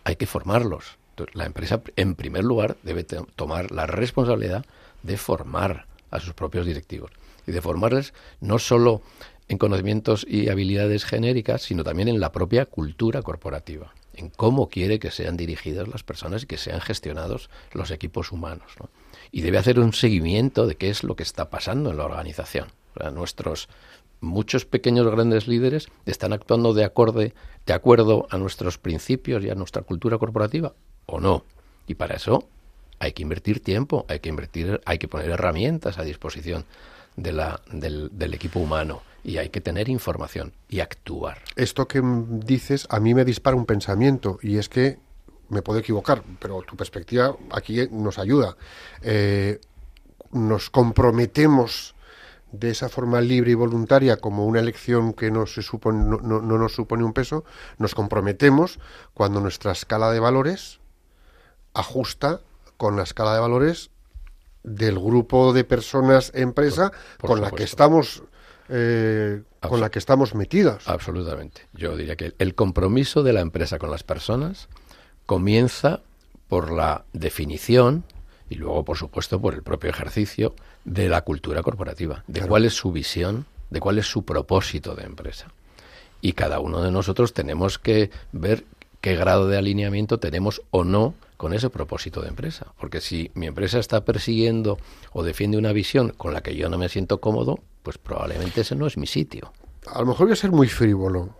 hay que formarlos. La empresa, en primer lugar, debe tomar la responsabilidad de formar a sus propios directivos y de formarles no solo en conocimientos y habilidades genéricas, sino también en la propia cultura corporativa en cómo quiere que sean dirigidas las personas y que sean gestionados los equipos humanos. ¿no? Y debe hacer un seguimiento de qué es lo que está pasando en la organización. Nuestros muchos pequeños grandes líderes están actuando de, acorde, de acuerdo a nuestros principios y a nuestra cultura corporativa o no. Y para eso hay que invertir tiempo, hay que invertir, hay que poner herramientas a disposición del equipo humano y hay que tener información y actuar. Esto que dices a mí me dispara un pensamiento y es que me puedo equivocar, pero tu perspectiva aquí nos ayuda. Eh, nos comprometemos de esa forma libre y voluntaria como una elección que no, se supone, no, no- no nos supone un peso, nos comprometemos cuando nuestra escala de valores ajusta con la escala de valores del grupo de personas empresa por con la que estamos eh, con la que estamos metidos. Absolutamente. Yo diría que el compromiso de la empresa con las personas comienza por la definición y luego, por supuesto, por el propio ejercicio de la cultura corporativa, de Claro. cuál es su visión, de cuál es su propósito de empresa. Y cada uno de nosotros tenemos que ver qué grado de alineamiento tenemos o no con ese propósito de empresa. Porque si mi empresa está persiguiendo o defiende una visión con la que yo no me siento cómodo, pues probablemente ese no es mi sitio. a lo mejor voy a ser muy frívolo.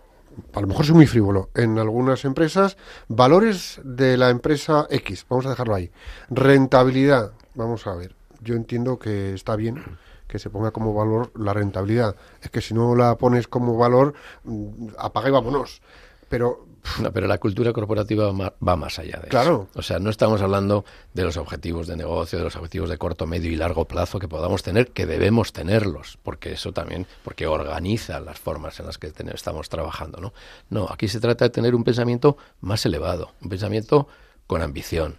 A lo mejor soy muy frívolo. En algunas empresas, valores de la empresa X, vamos a dejarlo ahí. Rentabilidad, vamos a ver. Yo entiendo que está bien que se ponga como valor la rentabilidad. Es que si no la pones como valor, mm, apaga y vámonos. Pero No, pero la cultura corporativa va más allá de Claro. eso. O sea, no estamos hablando de los objetivos de negocio, de los objetivos de corto, medio y largo plazo que podamos tener, que debemos tenerlos, porque eso también, porque organiza las formas en las que estamos trabajando, ¿no? No, aquí se trata de tener un pensamiento más elevado, un pensamiento con ambición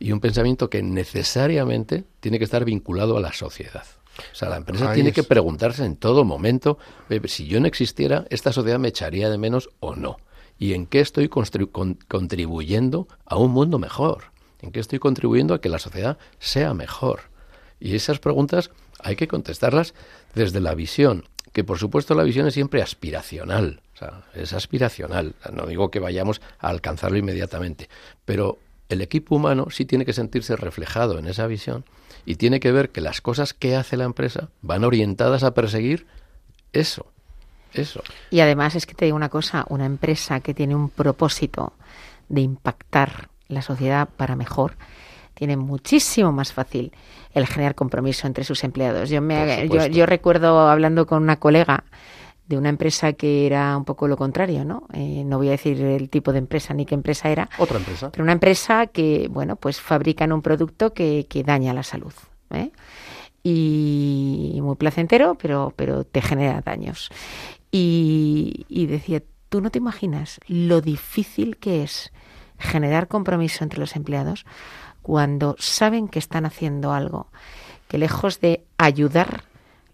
y un pensamiento que necesariamente tiene que estar vinculado a la sociedad. O sea, la empresa Ahí tiene es. que preguntarse en todo momento, "Oye, si yo no existiera, esta sociedad me echaría de menos o no. ¿Y en qué estoy contribuyendo a un mundo mejor? ¿En qué estoy contribuyendo a que la sociedad sea mejor? Y esas preguntas hay que contestarlas desde la visión, que por supuesto la visión es siempre aspiracional, o sea, es aspiracional. No digo que vayamos a alcanzarlo inmediatamente, pero el equipo humano sí tiene que sentirse reflejado en esa visión y tiene que ver que las cosas que hace la empresa van orientadas a perseguir eso, eso. Y además es que te digo una cosa, una empresa que tiene un propósito de impactar la sociedad para mejor, tiene muchísimo más fácil el generar compromiso entre sus empleados. Yo, me, yo, yo recuerdo hablando con una colega de una empresa que era un poco lo contrario, ¿no? Eh, no voy a decir el tipo de empresa ni qué empresa era, otra empresa. pero una empresa que, bueno, pues fabrican un producto que, que daña la salud. ¿eh? Y muy placentero, pero, pero te genera daños. Y, decía, tú no te imaginas lo difícil que es generar compromiso entre los empleados cuando saben que están haciendo algo que lejos de ayudar,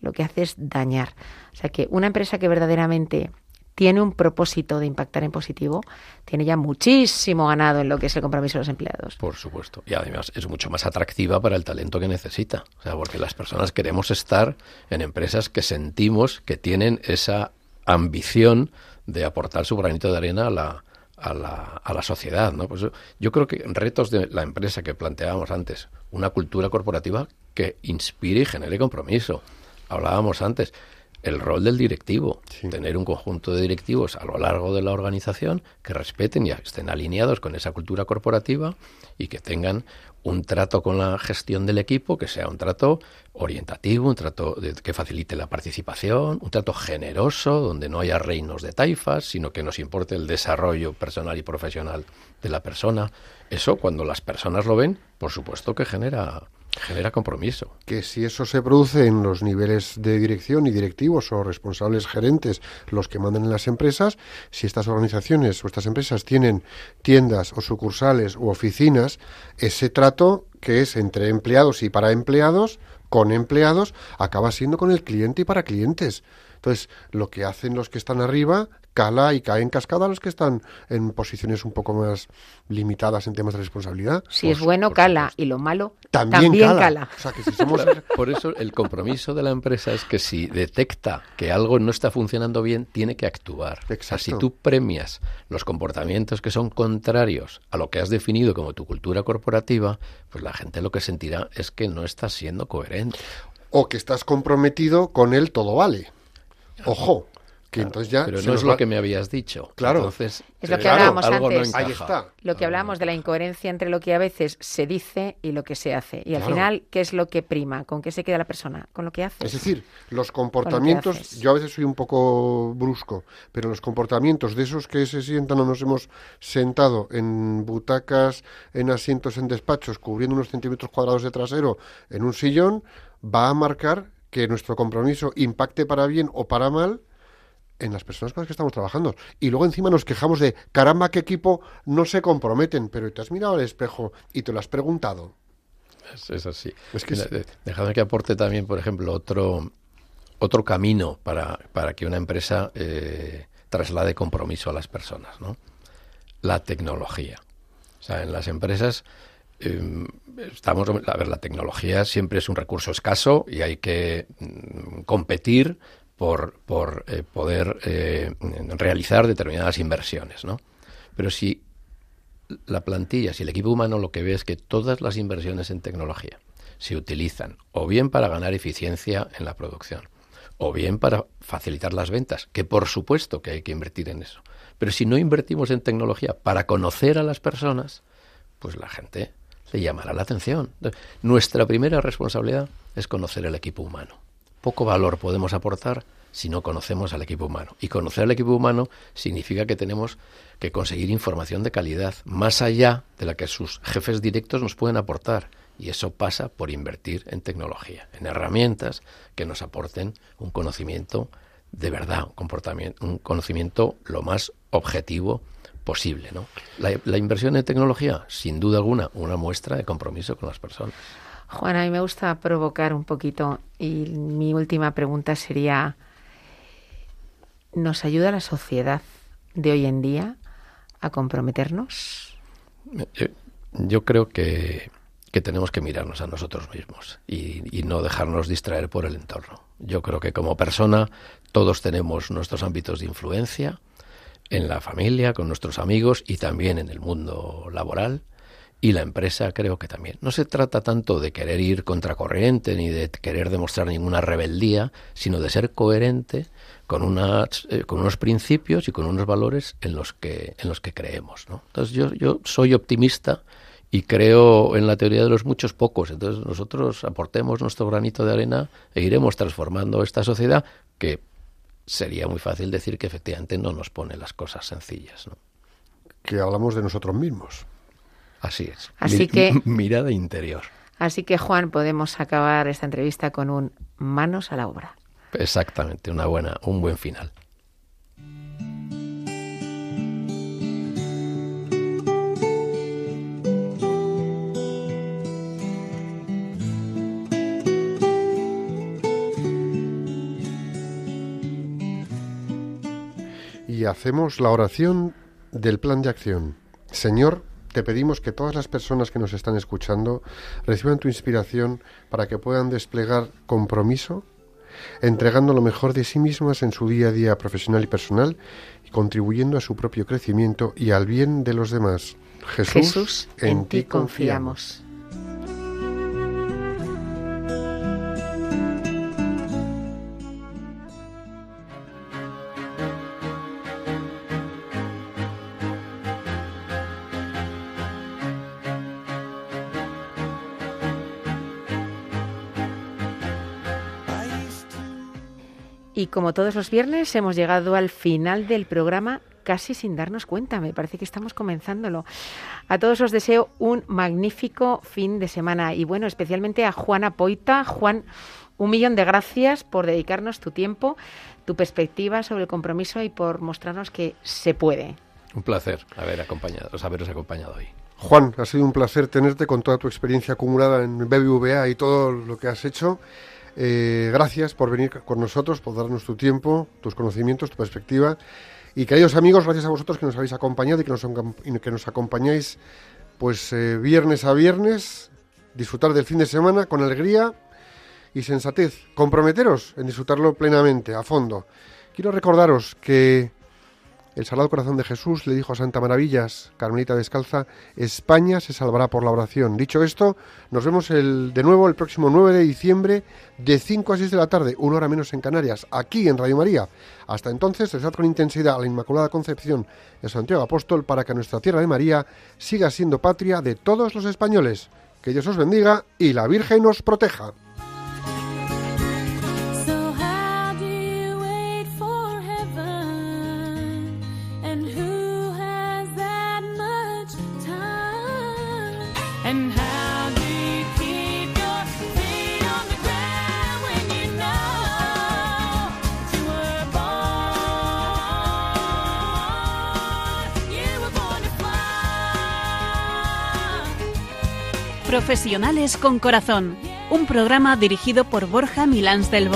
lo que hace es dañar. O sea que una empresa que verdaderamente tiene un propósito de impactar en positivo, tiene ya muchísimo ganado en lo que es el compromiso de los empleados. Por supuesto. Y además es mucho más atractiva para el talento que necesita. O sea, porque las personas queremos estar en empresas que sentimos que tienen esa ambición de aportar su granito de arena a la, a la, a la sociedad. ¿no? Pues yo- creo que retos de la empresa que planteábamos antes, una cultura corporativa que inspire y genere compromiso. Hablábamos antes, el rol del directivo, Sí. tener un conjunto de directivos a lo largo de la organización que respeten y estén alineados con esa cultura corporativa y que tengan un trato con la gestión del equipo que sea un trato orientativo, un trato que facilite la participación, un trato generoso, donde no haya reinos de taifas, sino que nos importe el desarrollo personal y profesional de la persona. Eso, cuando las personas lo ven, por supuesto que genera, genera compromiso. que si eso se produce en los niveles de dirección y directivos o responsables gerentes, los que mandan en las empresas, si estas organizaciones o estas empresas tienen tiendas o sucursales u oficinas, ese trato que es entre empleados y para empleados, con empleados, acaba siendo con el cliente y para clientes. Entonces, lo que hacen los que están arriba cala y cae en cascada a los que están en posiciones un poco más limitadas en temas de responsabilidad. Si Por es bueno, cala, supuesto. y lo malo También, también, cala. cala. O sea, que si somos Por eso el compromiso de la empresa es que si detecta que algo no está funcionando bien, tiene que actuar. O sea, Exacto. si tú premias los comportamientos que son contrarios a lo que has definido como tu cultura corporativa, pues la gente lo que sentirá es que no estás siendo coherente. o que estás comprometido con el todo vale. Ojo, que entonces ya Pero no es lo va- que me habías dicho. Claro. Entonces, Es lo que claro, hablábamos algo no antes. Ahí está. Lo que hablábamos de la incoherencia entre lo que a veces se dice y lo que se hace. Y al Claro. final, ¿qué es lo que prima? ¿Con qué se queda la persona? ¿Con lo que hace? Es decir, los comportamientos, yo a veces soy un poco brusco, pero los comportamientos de esos que se sientan o nos hemos sentado en butacas, en asientos en despachos, cubriendo unos centímetros cuadrados de trasero, en un sillón, va a marcar que nuestro compromiso impacte para bien o para mal en las personas con las que estamos trabajando. Y luego encima nos quejamos de, caramba, qué equipo no se comprometen, pero te has mirado al espejo y te lo has preguntado. Es, es así. Es que Mira, es- de- Déjame que aporte también, por ejemplo, otro, otro camino para, para que una empresa eh, traslade compromiso a las personas, ¿no? La tecnología. O sea, en las empresas eh, estamos, la tecnología siempre es un recurso escaso y hay que mm, competir por, por eh, poder eh, realizar determinadas inversiones, ¿no? Pero si la plantilla, si el equipo humano lo que ve es que todas las inversiones en tecnología se utilizan o bien para ganar eficiencia en la producción o bien para facilitar las ventas, que por supuesto que hay que invertir en eso. Pero si no invertimos en tecnología para conocer a las personas, pues la gente le llamará la atención. Nuestra primera responsabilidad es conocer el equipo humano. Poco valor podemos aportar si no conocemos al equipo humano. Y conocer al equipo humano significa que tenemos que conseguir información de calidad más allá de la que sus jefes directos nos pueden aportar. Y eso pasa por invertir en tecnología, en herramientas que nos aporten un conocimiento de verdad, un, comportamiento, un conocimiento lo más objetivo posible. ¿no? La, la inversión en tecnología, sin duda alguna, una muestra de compromiso con las personas. Juan, a mí me gusta provocar un poquito y mi última pregunta sería, ¿nos ayuda la sociedad de hoy en día a comprometernos? Yo, yo creo que, que tenemos que mirarnos a nosotros mismos y, y no dejarnos distraer por el entorno. Yo creo que como persona todos tenemos nuestros ámbitos de influencia en la familia, con nuestros amigos y también en el mundo laboral. Y la empresa creo que también. No se trata tanto de querer ir contracorriente ni de querer demostrar ninguna rebeldía, sino de ser coherente con, unas, eh, con unos principios y con unos valores en los que, en los que creemos. ¿no? Entonces yo, yo soy optimista y creo en la teoría de los muchos pocos. Entonces nosotros aportemos nuestro granito de arena e iremos transformando esta sociedad que sería muy fácil decir que efectivamente no nos pone las cosas sencillas. ¿no? Que hablamos de nosotros mismos. Así es. Así Mi- que- Mirada interior. Así que, Juan, podemos acabar esta entrevista con un manos a la obra. Exactamente, una buena, un buen final. Y hacemos la oración del plan de acción. Señor, te pedimos que todas las personas que nos están escuchando reciban tu inspiración para que puedan desplegar compromiso, entregando lo mejor de sí mismas en su día a día profesional y personal y contribuyendo a su propio crecimiento y al bien de los demás. Jesús, Jesús, en ti confiamos. Como todos los viernes hemos llegado al final del programa casi sin darnos cuenta, me parece que estamos comenzándolo. A todos os deseo un magnífico fin de semana y bueno, especialmente a Juana Poita. Juan, un millón de gracias por dedicarnos tu tiempo, tu perspectiva sobre el compromiso y por mostrarnos que se puede. Un placer haber acompañado, haberos acompañado hoy. Juan, ha sido un placer tenerte con toda tu experiencia acumulada en BBVA y todo lo que has hecho. Eh, gracias por venir con nosotros, por darnos tu tiempo, tus conocimientos, tu perspectiva. Y queridos amigos, gracias a vosotros que nos habéis acompañado y que nos, acompañáis pues eh, viernes a viernes, disfrutar del fin de semana con alegría y sensatez. Comprometeros en disfrutarlo plenamente, a fondo. Quiero recordaros que el Sagrado Corazón de Jesús le dijo a Santa Maravillas, Carmelita Descalza, España se salvará por la oración. Dicho esto, nos vemos el, de nuevo el próximo 9 de diciembre de 5 a 6 de la tarde, una hora menos en Canarias, aquí en Radio María. Hasta entonces, rezad con intensidad a la Inmaculada Concepción de Santiago Apóstol para que nuestra tierra de María siga siendo patria de todos los españoles. Que Dios os bendiga y la Virgen os proteja. Profesionales con Corazón, un programa dirigido por Borja Milans del.